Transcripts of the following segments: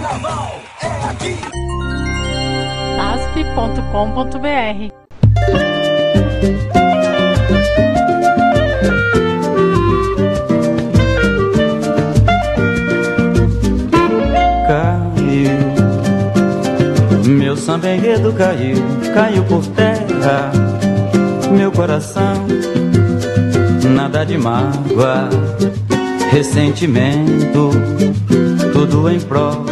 Carnaval é aqui. asp.com.br Caiu, meu samba enredo caiu, caiu por terra, meu coração, nada de mágoa, ressentimento, tudo em prol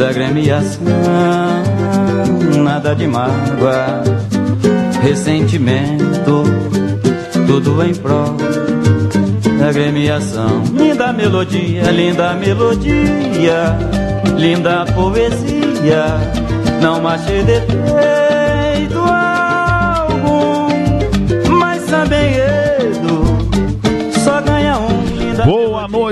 da gremiação, nada de mágoa, ressentimento, tudo em prol da gremiação. Linda melodia, linda melodia, linda poesia, não achei defeito algum, mas também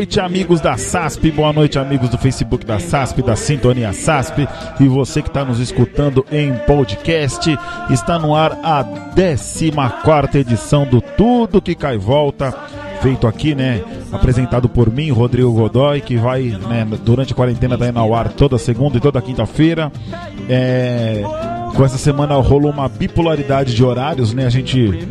noite, amigos da SASP. Boa noite, amigos do Facebook da SASP, da Sintonia SASP. E você que está nos escutando em podcast, está no ar a 14 edição do Tudo que Cai Volta. Feito aqui, né? Apresentado por mim, Rodrigo Godoy, que vai, né, durante a quarentena, daí ao ar toda segunda e toda quinta-feira. É, com essa semana rolou uma bipolaridade de horários, né? A gente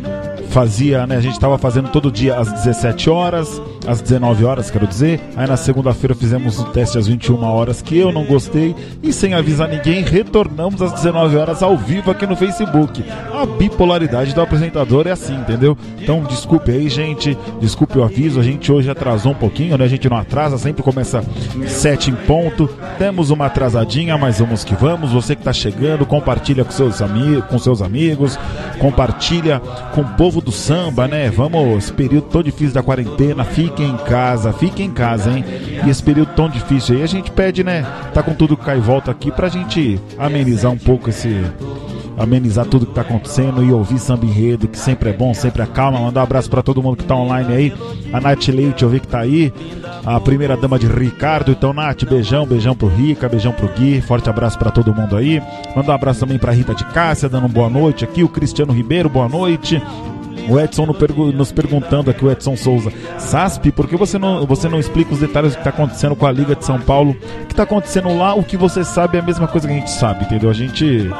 fazia, né? A gente estava fazendo todo dia às 17 horas, às 19 horas, quero dizer. Aí na segunda-feira fizemos o teste às 21 horas, que eu não gostei. E sem avisar ninguém, retornamos às 19 horas ao vivo aqui no Facebook. A bipolaridade do apresentador é assim, entendeu? Então desculpe aí, gente. Desculpe o aviso. A gente hoje atrasou um pouquinho, né? A gente não atrasa, sempre começa 7 em ponto. Temos uma atrasadinha, mas vamos que vamos. Você que está chegando, compartilha com seus, ami com seus amigos, compartilha com o povo do samba, né? Vamos, esse período tão difícil da quarentena, fiquem em casa, fiquem em casa, hein? E esse período tão difícil aí, a gente pede, né? Tá com tudo que cai e volta aqui pra gente amenizar um pouco esse. Amenizar tudo que tá acontecendo e ouvir samba enredo, que sempre é bom, sempre acalma. Mandar um abraço pra todo mundo que tá online aí. A Nath Leite, eu vi que tá aí. A primeira dama de Ricardo. Então, Nath, beijão, beijão pro Rica, beijão pro Gui. Forte abraço pra todo mundo aí. Mandar um abraço também pra Rita de Cássia, dando uma boa noite aqui. O Cristiano Ribeiro, boa noite. O Edson nos perguntando aqui, o Edson Souza, SASP, por que você não, você não explica os detalhes do que está acontecendo com a Liga de São Paulo? O que está acontecendo lá, o que você sabe é a mesma coisa que a gente sabe, entendeu? A gente,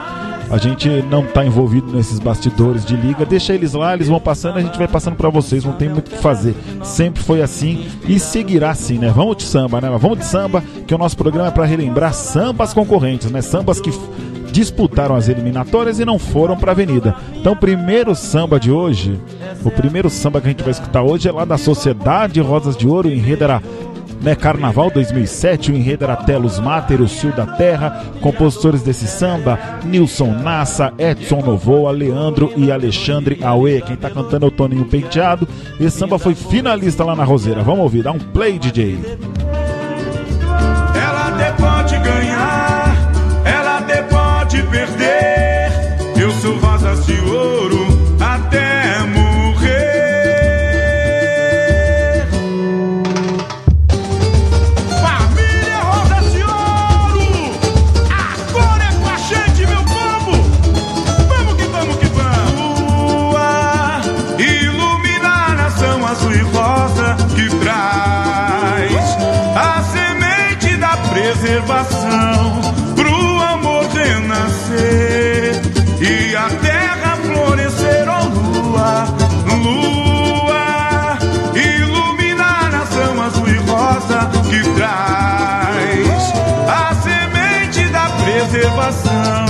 a gente não está envolvido nesses bastidores de liga, deixa eles lá, eles vão passando, a gente vai passando para vocês, não tem muito o que fazer. Sempre foi assim e seguirá assim, né? Vamos de samba, né? Vamos de samba, que o nosso programa é para relembrar sambas concorrentes, né? Sambas que disputaram as eliminatórias e não foram para a Avenida. Então, o primeiro samba de hoje, o primeiro samba que a gente vai escutar hoje é lá da Sociedade Rosas de Ouro, o enredo era né, Carnaval 2007, o enredo era Telos Mater, o Cio da Terra, compositores desse samba, Nilson Nassa, Edson Novoa, Leandro e Alexandre Aue. Quem tá cantando é o Toninho Penteado. Esse samba foi finalista lá na Roseira. Vamos ouvir, dá um play, DJ. Perder. Eu sou rosas de ouro até morrer. Família Rosas de Ouro, agora é com gente, meu povo. Vamos que vamos que vamos. Lua, ilumina a nação azul e rosa que traz a semente da preservação renascer e a terra florescer, ó lua, lua, ilumina a nação azul e rosa que traz a semente da preservação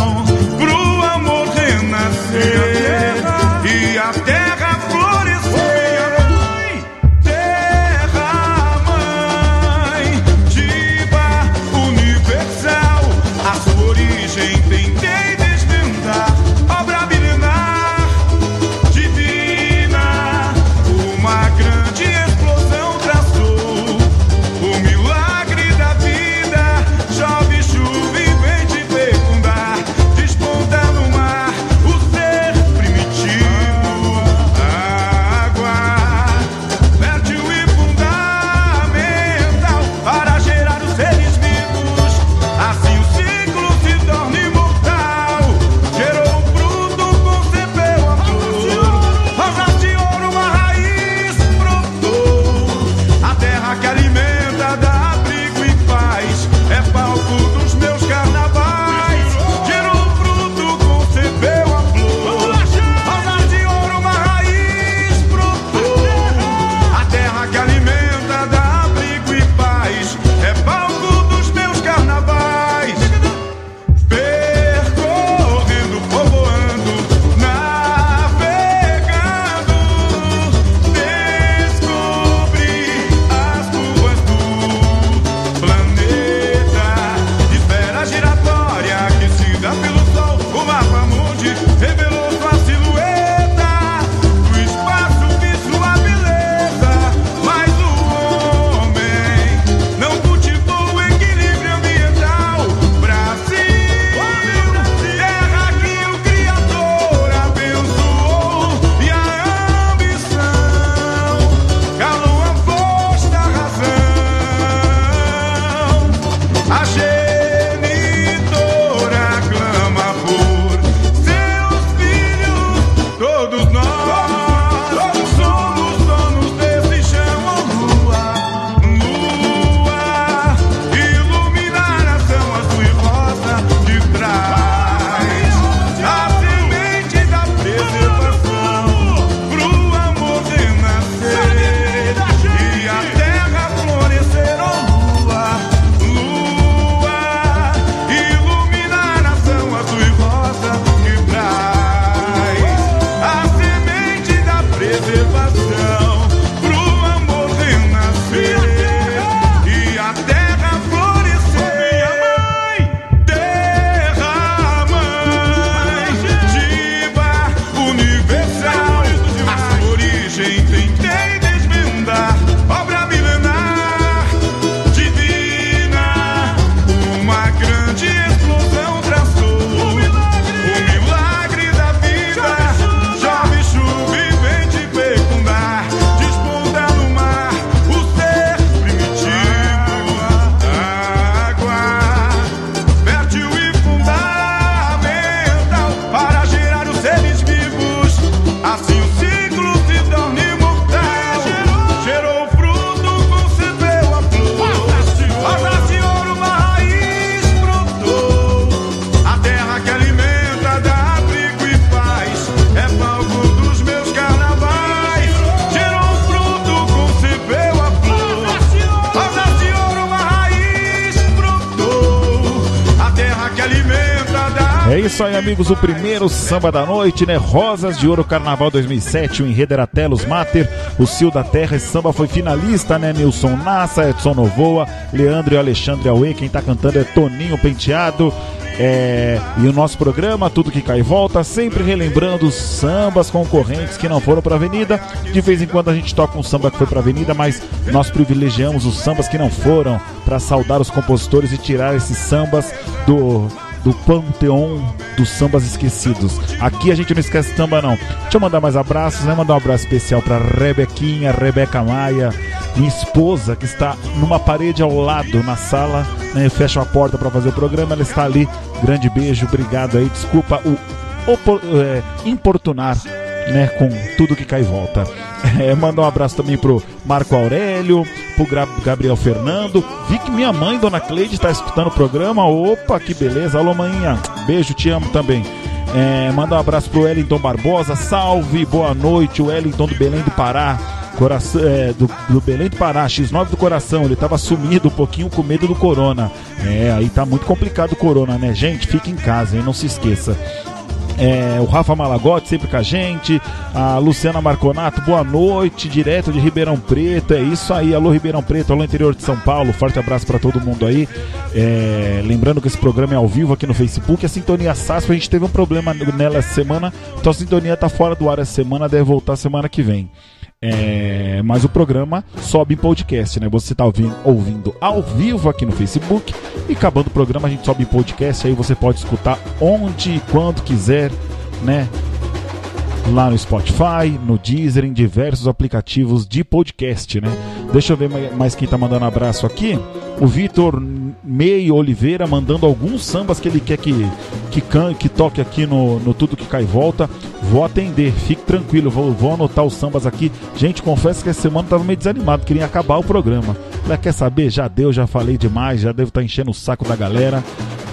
amigos. O primeiro samba da noite, né? Rosas de Ouro Carnaval 2007. O enredo era Telos Mater. O Cio da Terra. Esse samba foi finalista, né? Nilson Nassa, Edson Novoa, Leandro e Alexandre Aue. Quem tá cantando é Toninho Penteado. É, e o nosso programa, Tudo Que Cai Volta, sempre relembrando os sambas concorrentes que não foram para Avenida. De vez em quando a gente toca um samba que foi para Avenida, mas nós privilegiamos os sambas que não foram para saudar os compositores e tirar esses sambas do do panteão dos sambas esquecidos. Aqui a gente não esquece samba não. Deixa eu mandar mais abraços, né? Mandar um abraço especial para Rebequinha, Rebeca Maia, minha esposa que está numa parede ao lado na sala, né? Eu a porta para fazer o programa, ela está ali. Grande beijo, obrigado aí. Desculpa o é, importunar né, com tudo que cai e volta. É, mandar um abraço também pro Marco Aurélio, pro Gabriel Fernando. Vi que minha mãe, Dona Cleide, está escutando o programa. Opa, que beleza. Alô, manhinha. Beijo, te amo também. É, manda um abraço pro Wellington Barbosa. Salve, boa noite. O Wellington do Belém do Pará. Coração, é, do, do, Belém do Pará, X9 do coração, ele tava sumido um pouquinho com medo do corona. É, aí tá muito complicado o corona, né? Gente, fique em casa, hein? Não se esqueça é, o Rafa Malagotti sempre com a gente, a Luciana Marconato, boa noite, direto de Ribeirão Preto, é isso aí, alô Ribeirão Preto, alô interior de São Paulo, forte abraço para todo mundo aí. É, lembrando que esse programa é ao vivo aqui no Facebook, a Sintonia SASP, a gente teve um problema nela essa semana, então a Sintonia tá fora do ar essa semana, deve voltar semana que vem. É, mas o programa sobe em podcast, né? Você está ouvindo, ouvindo ao vivo aqui no Facebook e acabando o programa a gente sobe em podcast, aí você pode escutar onde e quando quiser, né? Lá no Spotify, no Deezer, em diversos aplicativos de podcast, né? Deixa eu ver mais quem tá mandando abraço aqui. O Vitor Mei Oliveira mandando alguns sambas que ele quer que, que, can, que toque aqui no, no Tudo Que Cai Volta. Vou atender, fique tranquilo, vou, vou anotar os sambas aqui. Gente, confesso que essa semana tava meio desanimado, queria acabar o programa. Falei, quer saber? Já deu, já falei demais, já devo estar tá enchendo o saco da galera.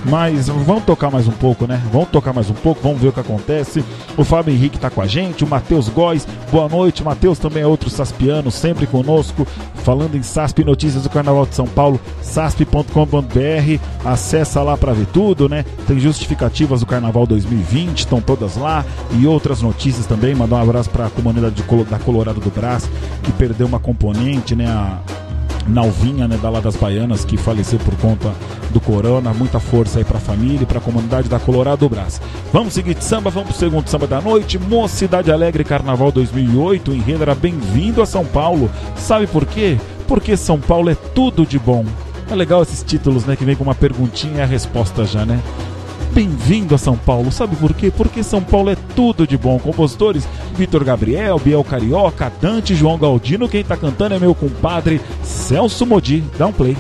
Mas vamos tocar mais um pouco, né? Vamos tocar mais um pouco, vamos ver o que acontece. O Fábio Henrique tá com a gente, o Matheus Góes, boa noite. Matheus também é outro saspiano, sempre conosco, falando em SASP Notícias do Carnaval de São Paulo, sasp.com.br. Acessa lá para ver tudo, né? Tem justificativas do Carnaval 2020, estão todas lá e outras notícias também. Mandar um abraço para a comunidade da Colorado do Brás, que perdeu uma componente, né? A Nalvinha, né, da lá das Baianas, que faleceu por conta do corona. Muita força aí pra família e pra comunidade da Colorado do Brás. Vamos seguir de samba, vamos pro segundo samba da noite. Mocidade Alegre Carnaval 2008. O enredo era bem-vindo a São Paulo. Sabe por quê? Porque São Paulo é tudo de bom. É legal esses títulos, né, que vem com uma perguntinha e a resposta já, né? Bem-vindo a São Paulo. Sabe por quê? Porque São Paulo é tudo de bom. Compositores Vitor Gabriel, Biel Carioca, Dante, João Galdino. Quem tá cantando é meu compadre Celso Modi. Dá um play.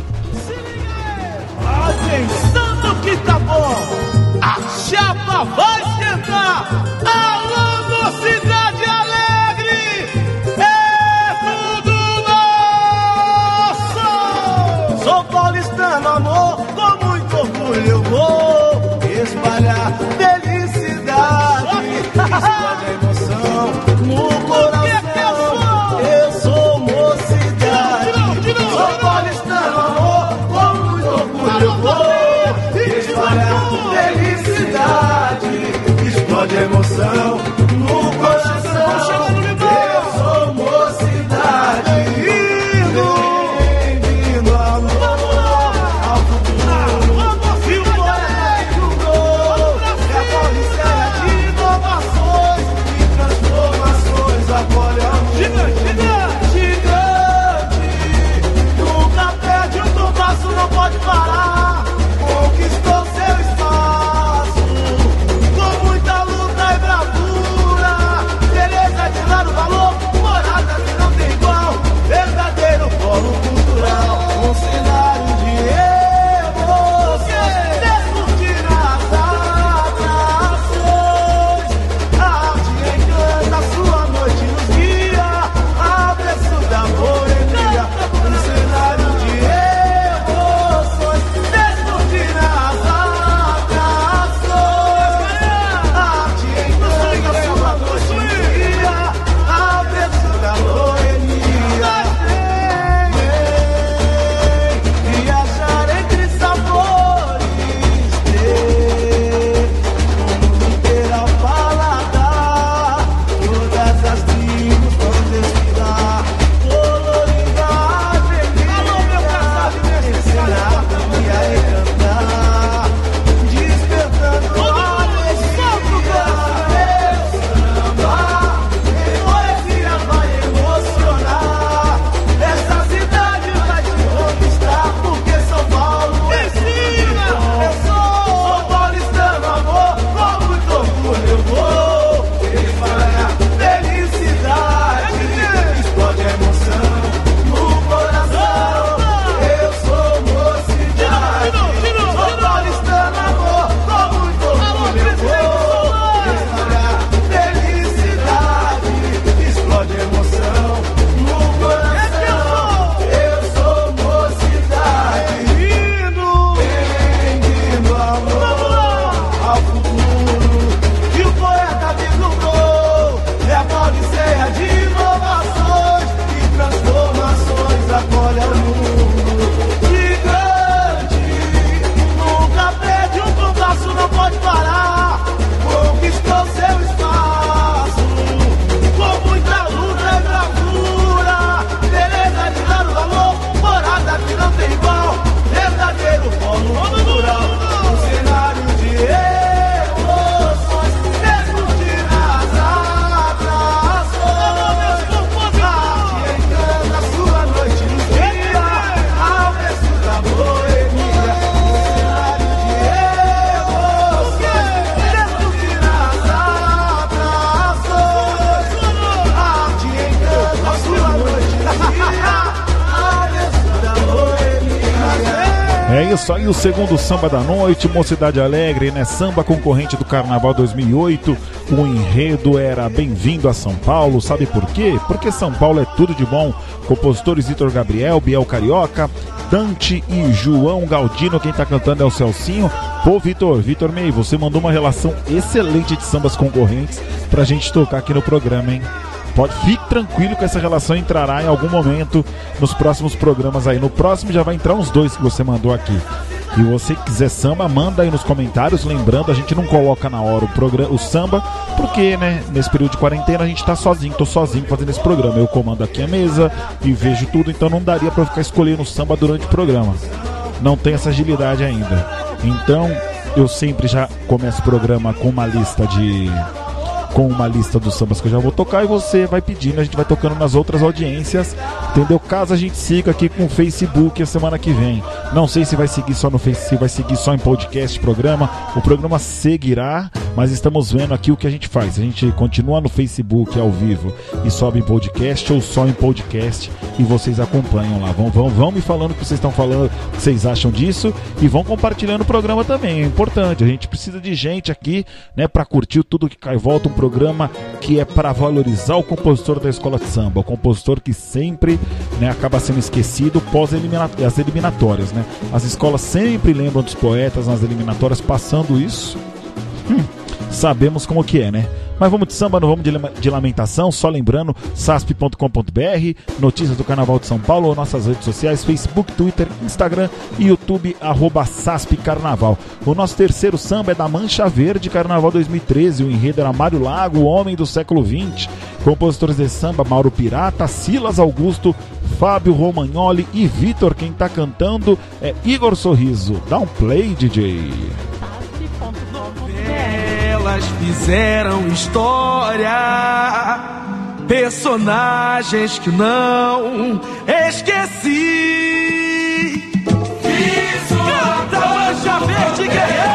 O segundo samba da noite, Mocidade Alegre, né? Samba concorrente do Carnaval 2008. O enredo era Bem-vindo a São Paulo, sabe por quê? Porque São Paulo é tudo de bom. Compositores Vitor Gabriel, Biel Carioca, Dante e João Galdino, quem tá cantando é o Celcinho. Pô, Vitor, Vitor Mei, você mandou uma relação excelente de sambas concorrentes pra gente tocar aqui no programa, hein? Pode, fique tranquilo que essa relação entrará em algum momento nos próximos programas aí. No próximo já vai entrar uns dois que você mandou aqui. E você quiser samba, manda aí nos comentários. Lembrando, a gente não coloca na hora o, programa, o samba, porque, né, nesse período de quarentena a gente tá sozinho, tô sozinho fazendo esse programa. Eu comando aqui a mesa e vejo tudo, então não daria para ficar escolhendo samba durante o programa. Não tem essa agilidade ainda. Então, eu sempre já começo o programa com uma lista de com uma lista dos sambas que eu já vou tocar e você vai pedindo, a gente vai tocando nas outras audiências, entendeu? Caso a gente siga aqui com o Facebook a semana que vem. Não sei se vai seguir só no Facebook, se vai seguir só em podcast programa. O programa seguirá, mas estamos vendo aqui o que a gente faz. A gente continua no Facebook ao vivo e sobe em podcast ou só em podcast e vocês acompanham lá. Vão, vão, vão me falando o que vocês estão falando, o que vocês acham disso e vão compartilhando o programa também. É importante. A gente precisa de gente aqui, né, para curtir tudo que cai volta. Um programa que é para valorizar o compositor da escola de samba, o compositor que sempre né, acaba sendo esquecido pós as eliminatórias. Né? As escolas sempre lembram dos poetas nas eliminatórias, passando isso. Hum, sabemos como que é, né? Mas vamos de samba, não vamos de lamentação. Só lembrando, sasp.com.br, notícias do Carnaval de São Paulo, nossas redes sociais, Facebook, Twitter, Instagram e YouTube, arroba Sasp Carnaval. O nosso terceiro samba é da Mancha Verde Carnaval 2013. O enredo era Mário Lago, o homem do século XX. Compositores de samba, Mauro Pirata, Silas Augusto, Fábio Romagnoli e Vitor. Quem tá cantando é Igor Sorriso. Dá um play, DJ elas fizeram história, personagens que não esqueci. Fiz Canta Verde Guerreira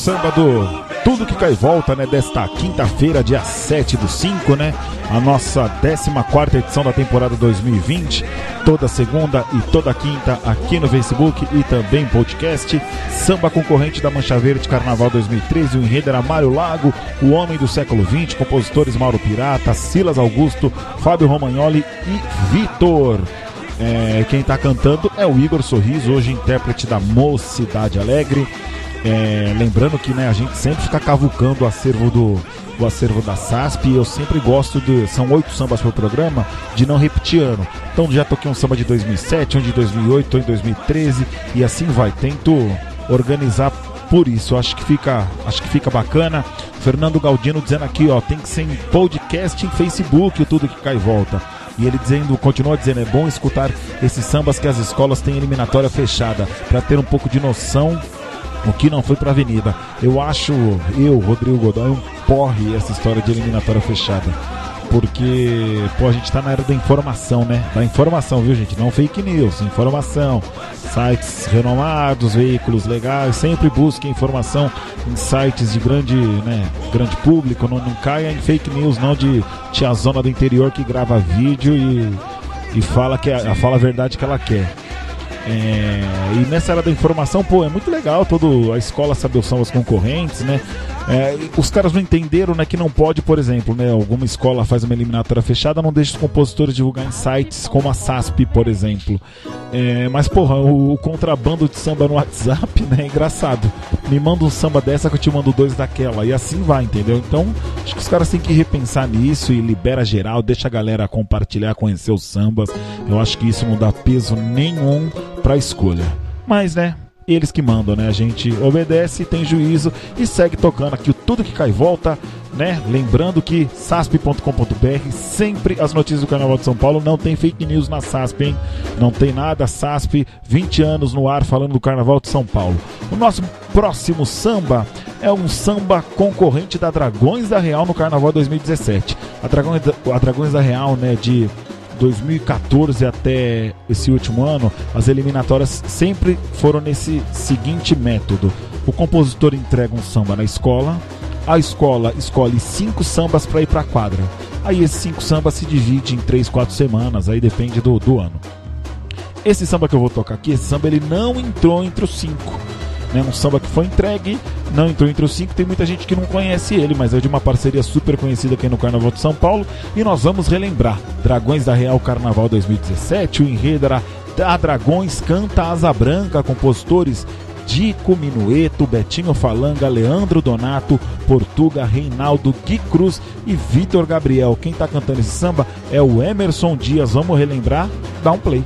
samba do Tudo Que Cai Volta, né? Desta quinta-feira, dia 7 do 5, né? A nossa 14 edição da temporada 2020. Toda segunda e toda quinta aqui no Facebook e também podcast. Samba concorrente da Mancha Verde Carnaval 2013. O enredo era Mário Lago, o homem do século 20. Compositores Mauro Pirata, Silas Augusto, Fábio Romagnoli e Vitor. É, quem está cantando é o Igor Sorriso, hoje intérprete da Mocidade Alegre. É, lembrando que né, a gente sempre fica cavucando o acervo do o acervo da SASP e eu sempre gosto de. São oito sambas por programa, de não repetir ano. Então já toquei um samba de 2007, um de 2008, um de 2013 e assim vai. Tento organizar por isso. Acho que fica, acho que fica bacana. Fernando Galdino dizendo aqui, ó, tem que ser em podcast em Facebook, tudo que cai e volta. E ele dizendo, continua dizendo, é bom escutar esses sambas que as escolas têm eliminatória fechada, para ter um pouco de noção o que não foi para avenida. Eu acho, eu, Rodrigo Godoy, um porre essa história de eliminatória fechada. Porque, pô, a gente tá na era da informação, né? Da informação, viu, gente? Não fake news, informação. Sites renomados, veículos legais, sempre busque informação em sites de grande, né, grande público. Não, não caia em fake news, não, de tiazona do interior que grava vídeo e, e fala que a, fala a verdade que ela quer. É, e nessa era da informação, pô, é muito legal toda a escola saber os são as concorrentes, né? É, os caras não entenderam né, que não pode, por exemplo, né, alguma escola faz uma eliminatória fechada, não deixa os compositores divulgar em sites como a SASP, por exemplo. É, mas, porra, o, o, contrabando de samba no WhatsApp, né, é engraçado. Me manda um samba dessa que eu te mando dois daquela. E assim vai, entendeu? Então, acho que os caras têm que repensar nisso e libera geral, deixa a galera compartilhar, conhecer os sambas. Eu acho que isso não dá peso nenhum pra escolha. Mas, né, eles que mandam, né? A gente obedece, tem juízo e segue tocando aqui o Tudo Que Cai Volta, né? Lembrando que sasp.com.br, sempre as notícias do Carnaval de São Paulo, não tem fake news na SASP, hein? Não tem nada, SASP, 20 anos no ar falando do Carnaval de São Paulo. O nosso próximo samba é um samba concorrente da Dragões da Real no Carnaval 2017. A Dragões da, a Dragões da Real, né, de 2014 até esse último ano, as eliminatórias sempre foram nesse seguinte método: o compositor entrega um samba na escola, a escola escolhe cinco sambas para ir para a quadra. Aí esses cinco sambas se dividem em três, quatro semanas, aí depende do, do ano. Esse samba que eu vou tocar aqui, esse samba ele não entrou entre os cinco né? Um samba que foi entregue, não entrou entre os cinco. Tem muita gente que não conhece ele, mas é de uma parceria super conhecida aqui no Carnaval de São Paulo. E nós vamos relembrar: Dragões da Real Carnaval 2017. O enredo era da Dragões Canta Asa Branca, compositores Dico Minueto, Betinho Falanga, Leandro Donato, Portuga, Reinaldo, Gui Cruz e Vitor Gabriel. Quem está cantando esse samba é o Emerson Dias. Vamos relembrar? Dá um play.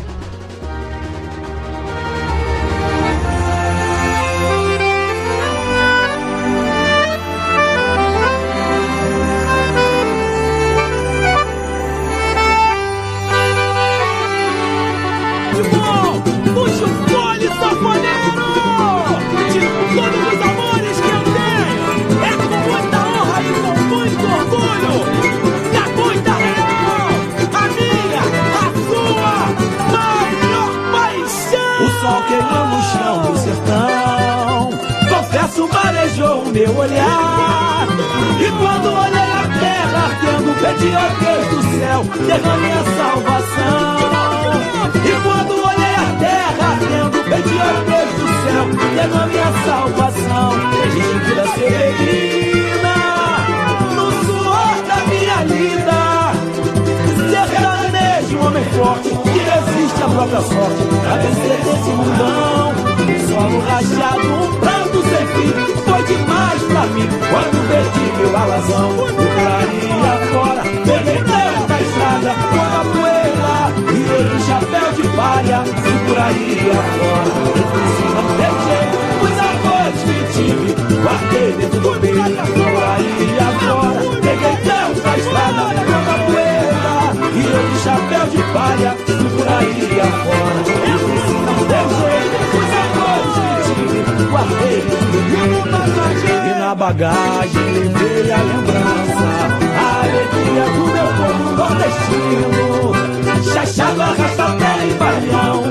Seguraria fora, não tem jeito Pois a noite que tive, guardei dentro do peito Pularia fora, peguei terra da estrada Com a poeira e ele chapéu de palha Seguraria fora, não tem jeito guardei E na bagagem levei a lembrança A alegria do meu povo nordestino. Chachado, arrasta-pé e barrião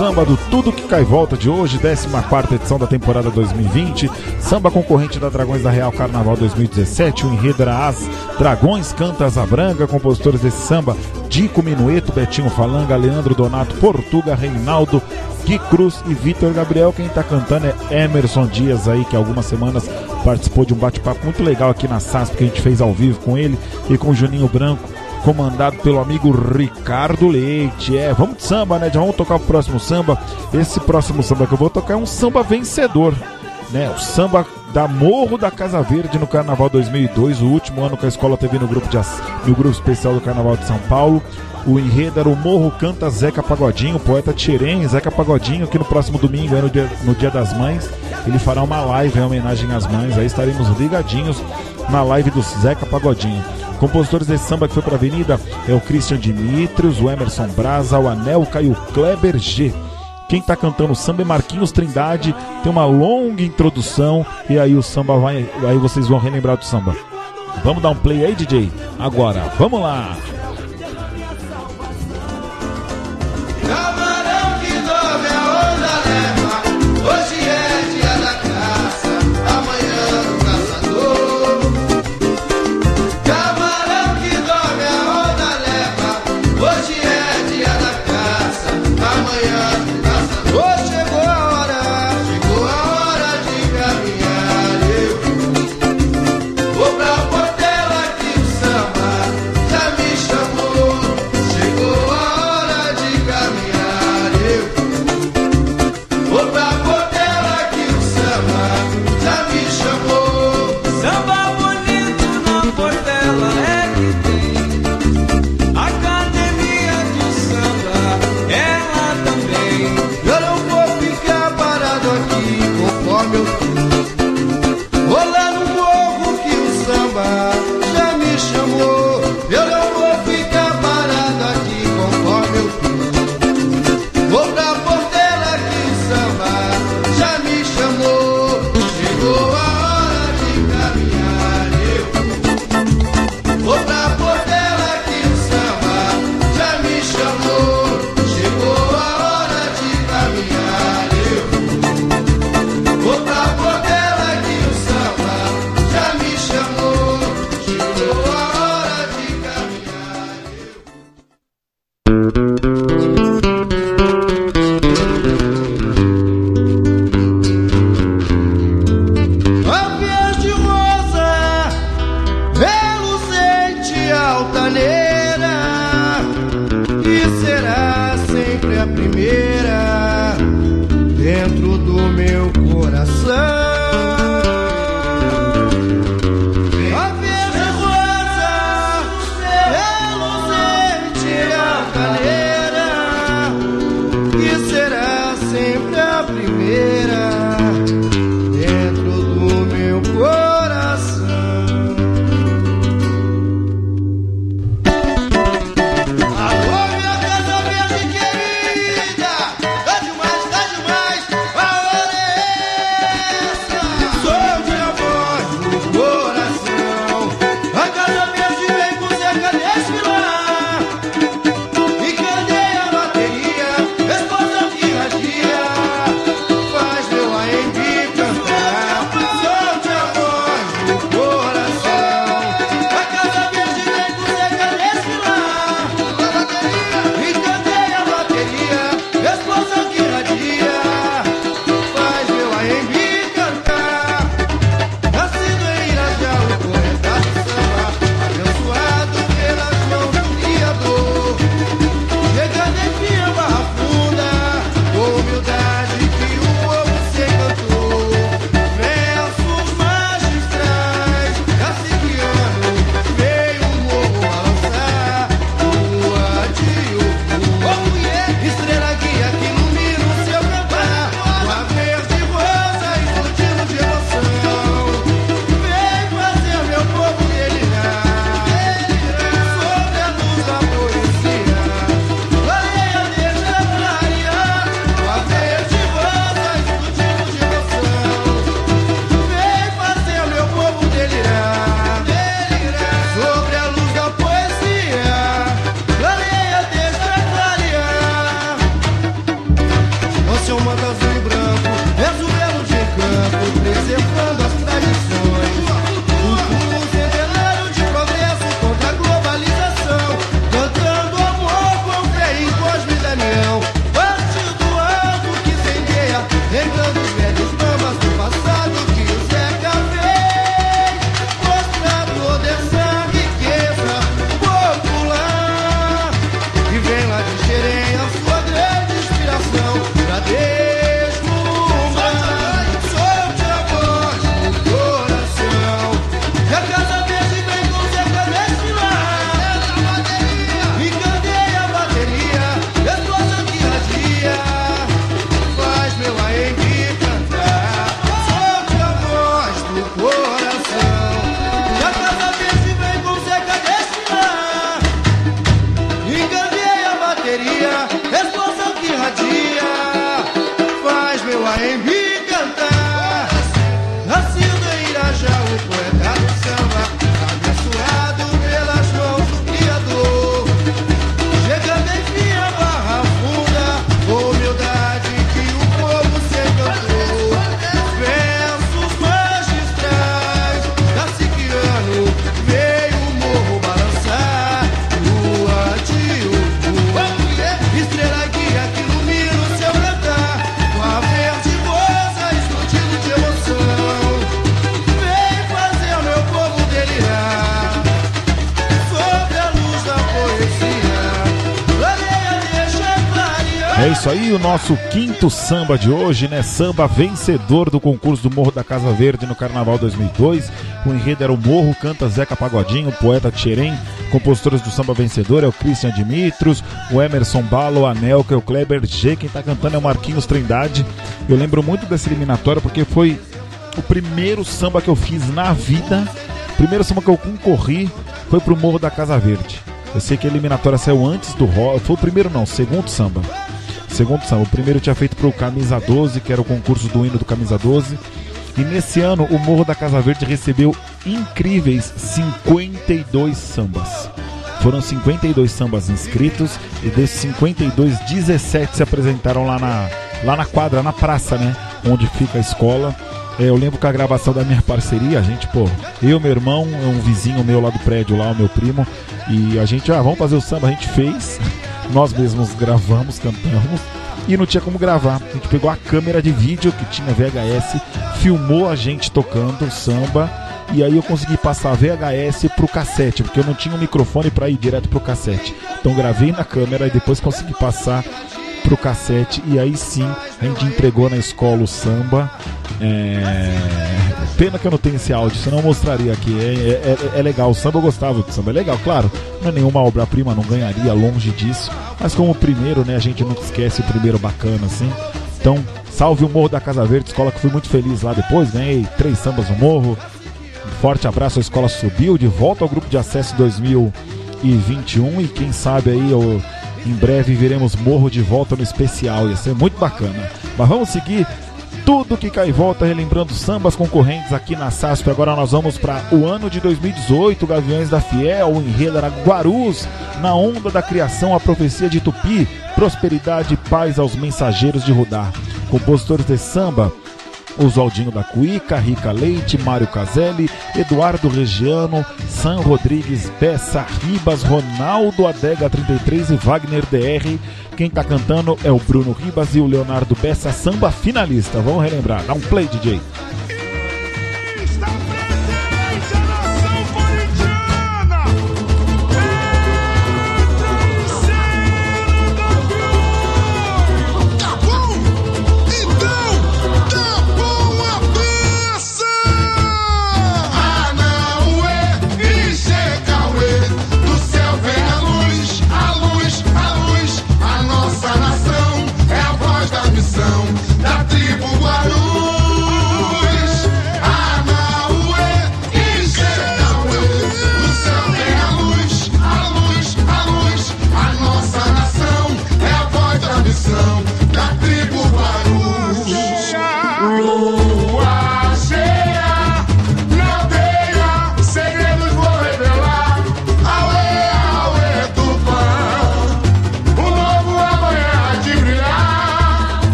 samba do Tudo Que Cai Volta de hoje, 14 edição da temporada 2020. Samba concorrente da Dragões da Real Carnaval 2017. O enredo era As Dragões Canta Asa Branca. Compositores desse samba: Dico Minueto, Betinho Falanga, Leandro Donato, Portuga, Reinaldo, Gui Cruz e Vitor Gabriel. Quem tá cantando é Emerson Dias aí, que algumas semanas participou de um bate-papo muito legal aqui na SASP que a gente fez ao vivo com ele e com o Juninho Branco comandado pelo amigo Ricardo Leite. É, vamos de samba, né? Já vamos tocar o próximo samba. Esse próximo samba que eu vou tocar é um samba vencedor, né? O samba da Morro da Casa Verde no Carnaval 2002, o último ano que a escola teve no grupo, de, no grupo especial do Carnaval de São Paulo. O enredo era o Morro Canta Zeca Pagodinho, poeta Tirem, Zeca Pagodinho, que no próximo domingo, no dia, no dia das Mães, ele fará uma live em homenagem às mães. Aí estaremos ligadinhos na live do Zeca Pagodinho. Compositores desse samba que foi para a Avenida é o Christian Dimitrios, o Emerson Braza, o Anelca e o Kleber G. Quem está cantando o samba é Marquinhos Trindade, tem uma longa introdução e aí o samba vai, aí vocês vão relembrar do samba. Vamos dar um play aí, DJ? Agora, vamos lá! falta nele. É isso aí, o nosso quinto samba de hoje, né? Samba vencedor do concurso do Morro da Casa Verde no Carnaval 2002. O enredo era o Morro, canta Zeca Pagodinho, poeta Tcherem. Compositores do samba vencedor é o Christian Dimitros, o Emerson Balo, o Anelka, o Kleber G. Quem tá cantando é o Marquinhos Trindade. Eu lembro muito dessa eliminatória porque foi o primeiro samba que eu fiz na vida. Primeiro samba que eu concorri foi pro Morro da Casa Verde. Eu sei que a eliminatória saiu antes do rock. Foi o primeiro, não, o segundo samba. Segundo samba. O primeiro tinha feito pro Camisa 12, que era o concurso do hino do Camisa 12. E nesse ano o Morro da Casa Verde recebeu incríveis 52 sambas. Foram 52 sambas inscritos e desses 52, 17 se apresentaram lá na, lá na quadra, na praça, né? Onde fica a escola. É, eu lembro que a gravação da minha parceria, a gente, pô, eu, meu irmão, um vizinho meu lá do prédio, lá, o meu primo, e a gente, ah, vamos fazer o samba, a gente fez, nós mesmos gravamos, cantamos, e não tinha como gravar. A gente pegou a câmera de vídeo que tinha VHS, filmou a gente tocando samba, e aí eu consegui passar VHS pro cassete, porque eu não tinha um microfone para ir direto pro cassete. Então gravei na câmera e depois consegui passar pro cassete e aí sim a gente entregou na escola o samba. É... Pena que eu não tenho esse áudio, senão eu mostraria aqui. É, é, é legal, o samba eu gostava do samba, é legal, claro. Não é nenhuma obra-prima, não ganharia longe disso. Mas como o primeiro, né, a gente nunca esquece o primeiro bacana, assim. Então, salve o Morro da Casa Verde, escola que fui muito feliz lá depois, ganhei três sambas no morro. Um forte abraço, a escola subiu de volta ao grupo de acesso 2021 e quem sabe aí eu em breve veremos Morro de volta no especial, ia ser muito bacana. Mas vamos seguir tudo que cai e volta, relembrando sambas concorrentes aqui na SASP. Agora nós vamos para o ano de 2018, Gaviões da Fiel, o enredo era Guarus, na onda da criação, a profecia de Tupi, prosperidade e paz aos mensageiros de Rudá. Compositores de samba, Oswaldinho da Cuíca, Rica Leite, Mário Caselli, Eduardo Regiano, San Rodrigues, Bessa, Ribas, Ronaldo Adega 33 e Wagner DR. Quem tá cantando é o Bruno Ribas e o Leonardo Bessa, samba finalista. Vamos relembrar, dá um play, DJ.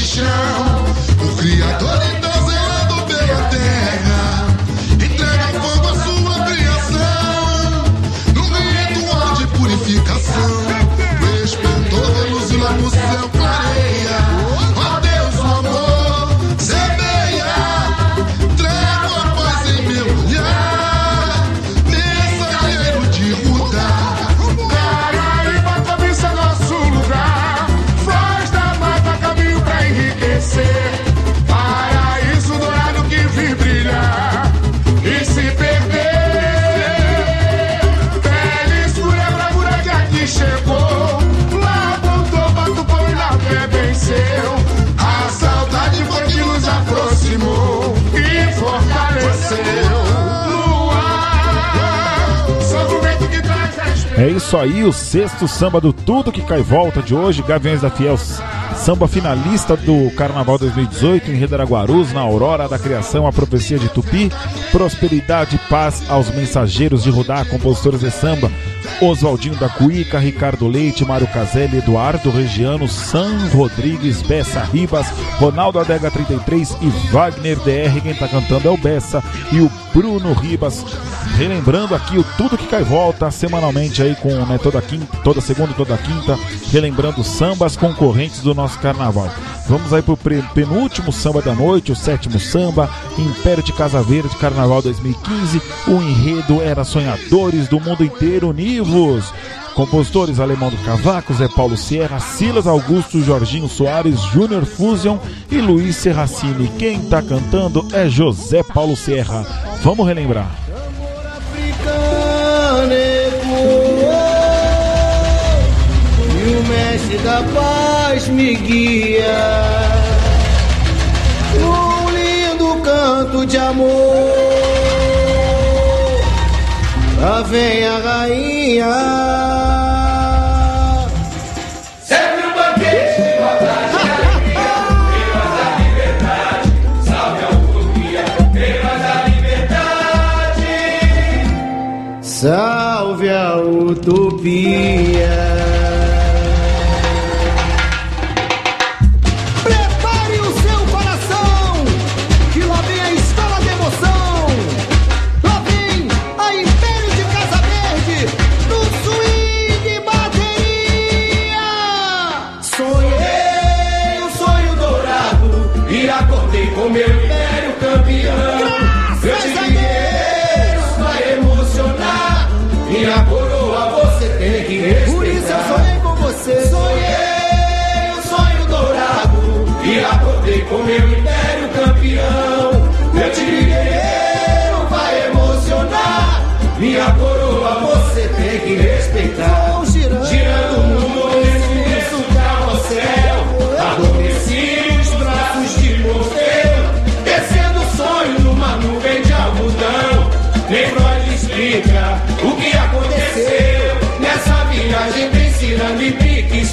chão, o Criador. Isso aí, o sexto samba do Tudo Que Cai Volta de hoje, Gaviões da Fiel, samba finalista do Carnaval 2018 em Redaraguarus, na Aurora da Criação, a profecia de Tupi, prosperidade e paz aos mensageiros de Rudá, compositores de samba, Oswaldinho da Cuíca, Ricardo Leite, Mário Caselli, Eduardo Regiano, San Rodrigues, Bessa Ribas, Ronaldo Adega 33 e Wagner DR. Quem tá cantando é o Bessa e o Bruno Ribas. Relembrando aqui o Tudo Que Cai Volta, semanalmente aí com né, toda, quinta, toda segunda e toda quinta, relembrando sambas concorrentes do nosso carnaval. Vamos aí pro penúltimo samba da noite, o sétimo samba, Império de Casa Verde, Carnaval 2015. O enredo era Sonhadores do Mundo Inteiro Univos. Compositores Alemão do Cavaco, Zé Paulo Sierra, Silas Augusto, Jorginho Soares, Júnior Fusion e Luiz Serracini. Quem tá cantando é José Paulo Sierra. Vamos relembrar. E o mestre da paz me guia num lindo canto de amor. Lá vem a rainha. Utopia.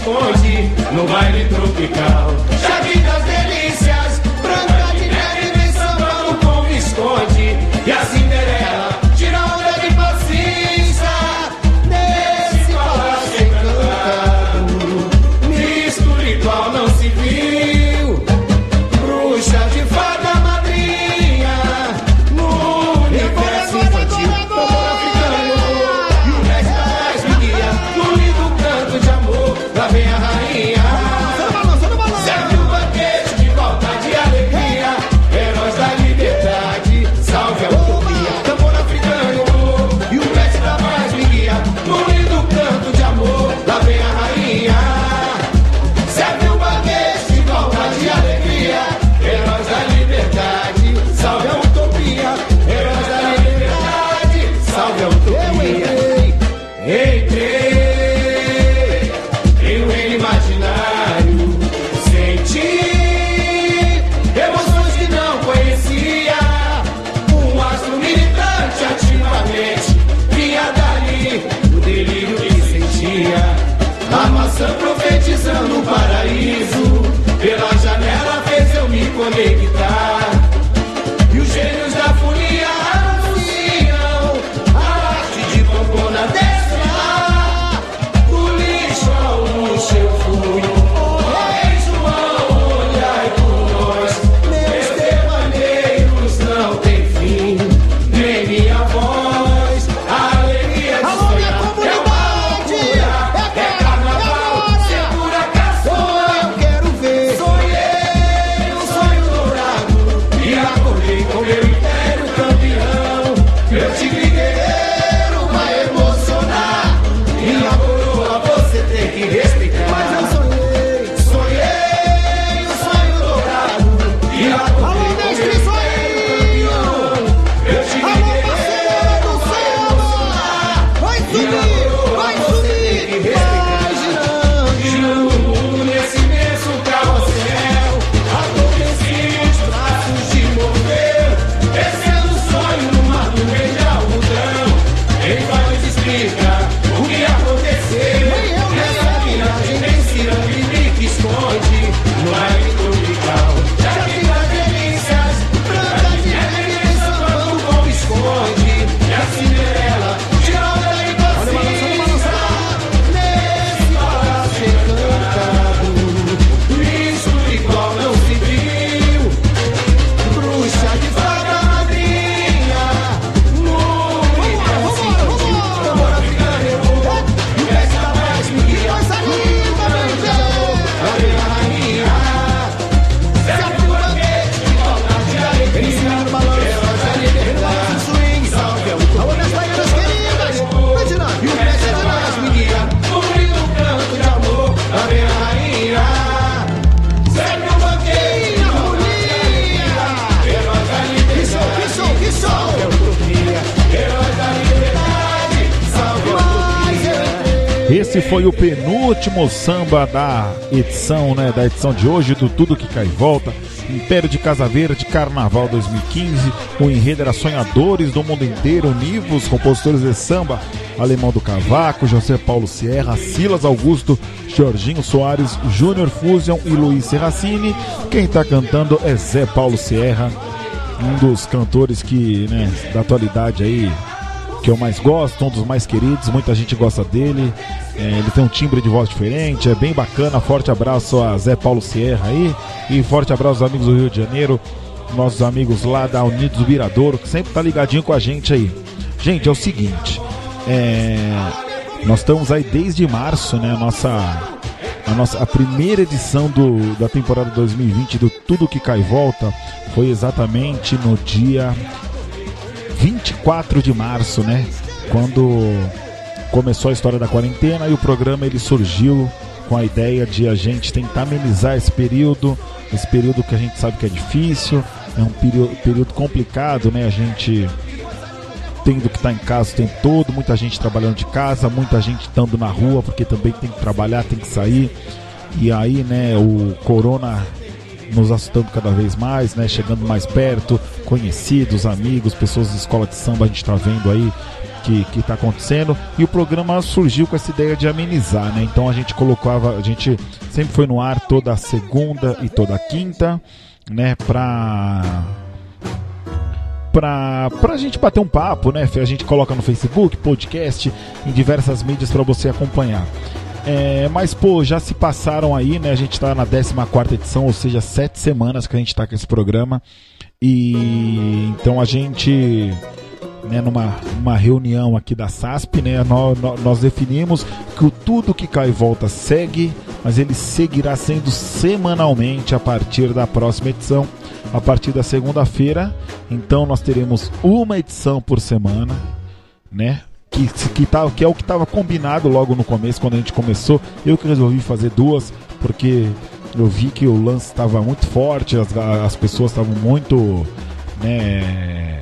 esconde no baile tropical. Já Esse foi o penúltimo samba da edição, né? Da edição de hoje do Tudo Que Cai e Volta. Império de Casa Verde, Carnaval 2015. O enredo era Sonhadores do Mundo Inteiro, Nivos, compositores de samba, Alemão do Cavaco, José Paulo Sierra, Silas Augusto, Jorginho Soares, Júnior Fusion e Luiz Serracini. Quem está cantando é Zé Paulo Sierra, um dos cantores que, né, da atualidade aí, que eu mais gosto, um dos mais queridos, muita gente gosta dele. É, ele tem um timbre de voz diferente, é bem bacana. Forte abraço a Zé Paulo Sierra aí. E forte abraço aos amigos do Rio de Janeiro, nossos amigos lá da Unidos do Viradouro, que sempre tá ligadinho com a gente aí. Gente, é o seguinte, é, nós estamos aí desde março, né? Nossa, a nossa a primeira edição do, da temporada 2020 do Tudo Que Cai Volta foi exatamente no dia 24 de março, né? Quando começou a história da quarentena e o programa ele surgiu com a ideia de a gente tentar amenizar esse período, esse período que a gente sabe que é difícil, é um período, complicado, né? A gente tendo que estar em casa o tempo todo, muita gente trabalhando de casa, muita gente estando na rua porque também tem que trabalhar, tem que sair. E aí, né, o corona nos assustando cada vez mais, né? Chegando mais perto, conhecidos, amigos, pessoas de escola de samba, a gente está vendo aí que, que tá acontecendo. E o programa surgiu com essa ideia de amenizar, né? Então a gente colocava, a gente sempre foi no ar toda segunda e toda quinta, né? Pra pra, pra gente bater um papo, né? A gente coloca no Facebook, podcast, em diversas mídias para você acompanhar. É, mas, pô, já se passaram aí, né? A gente tá na 14 edição, ou seja, sete semanas que a gente tá com esse programa. E então a gente, né, numa uma reunião aqui da SASP, né, nós, nós definimos que o Tudo que Cai e Volta segue, mas ele seguirá sendo semanalmente a partir da próxima edição, a partir da segunda-feira. Então nós teremos uma edição por semana, né? Que, que, tá, que é o que estava combinado logo no começo, quando a gente começou. Eu que resolvi fazer duas, porque eu vi que o lance estava muito forte, as, as pessoas estavam muito né,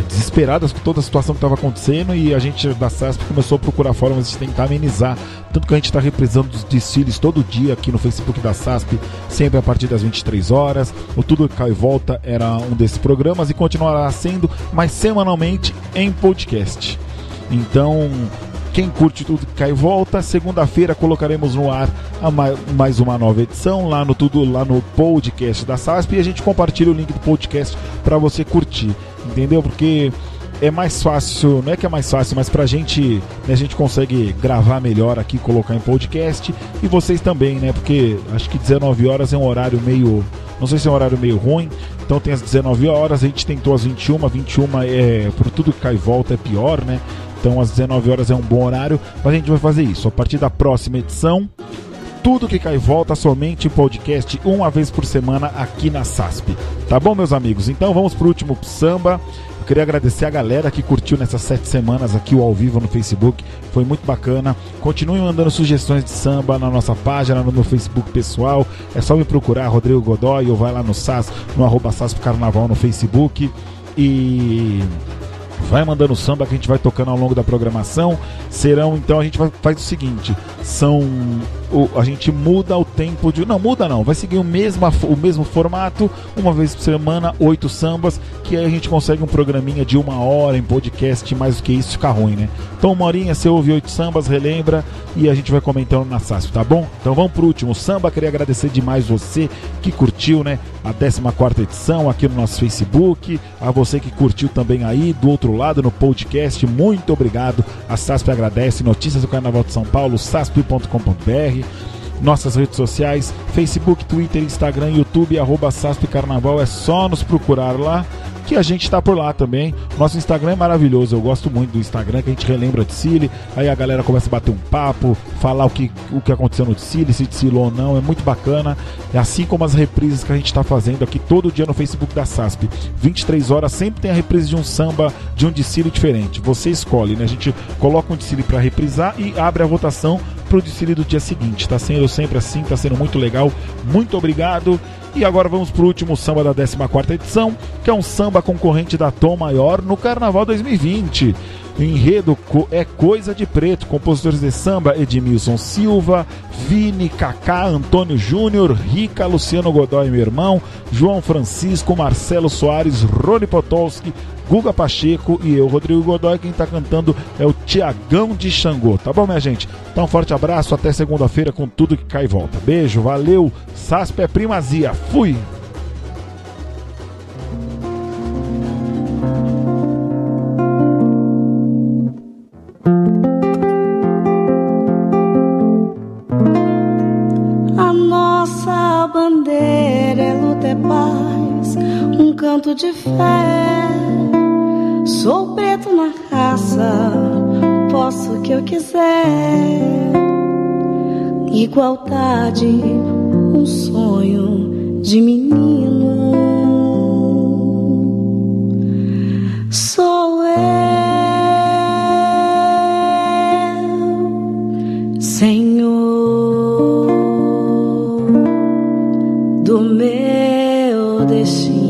desesperadas com toda a situação que estava acontecendo e a gente da SASP começou a procurar formas de tentar amenizar. Tanto que a gente está reprisando os desfiles todo dia aqui no Facebook da SASP, sempre a partir das 23 horas. O Tudo Cai e Volta era um desses programas e continuará sendo, mas semanalmente em podcast. Então, quem curte tudo cai e volta, segunda-feira colocaremos no ar mais uma nova edição lá no tudo lá no podcast da SASP e a gente compartilha o link do podcast para você curtir, entendeu? Porque é mais fácil, não é que é mais fácil, mas pra gente, né, a gente consegue gravar melhor aqui, colocar em podcast e vocês também, né? Porque acho que 19 horas é um horário meio, não sei se é um horário meio ruim, então tem as 19 horas, a gente tentou as 21, 21 é, por tudo que cai e volta é pior, né? Então às 19 horas é um bom horário, mas a gente vai fazer isso. A partir da próxima edição, tudo que cai volta somente em podcast uma vez por semana aqui na SASP. Tá bom, meus amigos? Então vamos pro último samba. Eu queria agradecer a galera que curtiu nessas sete semanas aqui o ao vivo no Facebook. Foi muito bacana. Continue mandando sugestões de samba na nossa página, no meu Facebook pessoal. É só me procurar, Rodrigo Godoy, ou vai lá no SAS, no arroba SAS Carnaval no Facebook. E vai mandando samba que a gente vai tocando ao longo da programação. Serão, então a gente faz o seguinte: são. O, a gente muda o tempo de. Não, muda não, vai seguir o mesmo, o mesmo formato, uma vez por semana, oito sambas, que aí a gente consegue um programinha de uma hora em podcast, mais do que isso fica ruim, né? Então, uma horinha você ouve oito sambas, relembra e a gente vai comentando na SASP, tá bom? Então vamos pro último samba. Queria agradecer demais você que curtiu, né? A 14 edição aqui no nosso Facebook, a você que curtiu também aí do outro lado no podcast, muito obrigado. A SASP agradece. Notícias do Carnaval de São Paulo, sasp.com.br. Nossas redes sociais, Facebook, Twitter, Instagram, YouTube, arroba SASP Carnaval. É só nos procurar lá que a gente está por lá também. Nosso Instagram é maravilhoso, eu gosto muito do Instagram, que a gente relembra de Cile, aí a galera começa a bater um papo, falar o que, o que aconteceu no Cile, se desfilou ou não, é muito bacana. É assim como as reprises que a gente está fazendo aqui todo dia no Facebook da SASP. 23 horas sempre tem a reprise de um samba, de um desfile diferente. Você escolhe, né? A gente coloca um desfile para reprisar e abre a votação pro desfile do dia seguinte. Tá sendo sempre assim, tá sendo muito legal. Muito obrigado. E agora vamos pro último samba da 14 edição, que é um samba concorrente da Tom Maior no Carnaval 2020. Enredo co- é Coisa de Preto. Compositores de samba: Edmilson Silva, Vini, Kaká, Antônio Júnior, Rica, Luciano Godoy, meu irmão, João Francisco, Marcelo Soares, Rony Potolski, Guga Pacheco e eu, Rodrigo Godoy. Quem tá cantando é o Tiagão de Xangô, tá bom, minha gente? Então, um forte abraço, até segunda-feira com tudo que cai e volta. Beijo, valeu, Sasp é primazia, fui! A nossa posso o que eu quiser. Igualdade, um sonho de menino. Sou eu, Senhor do meu destino.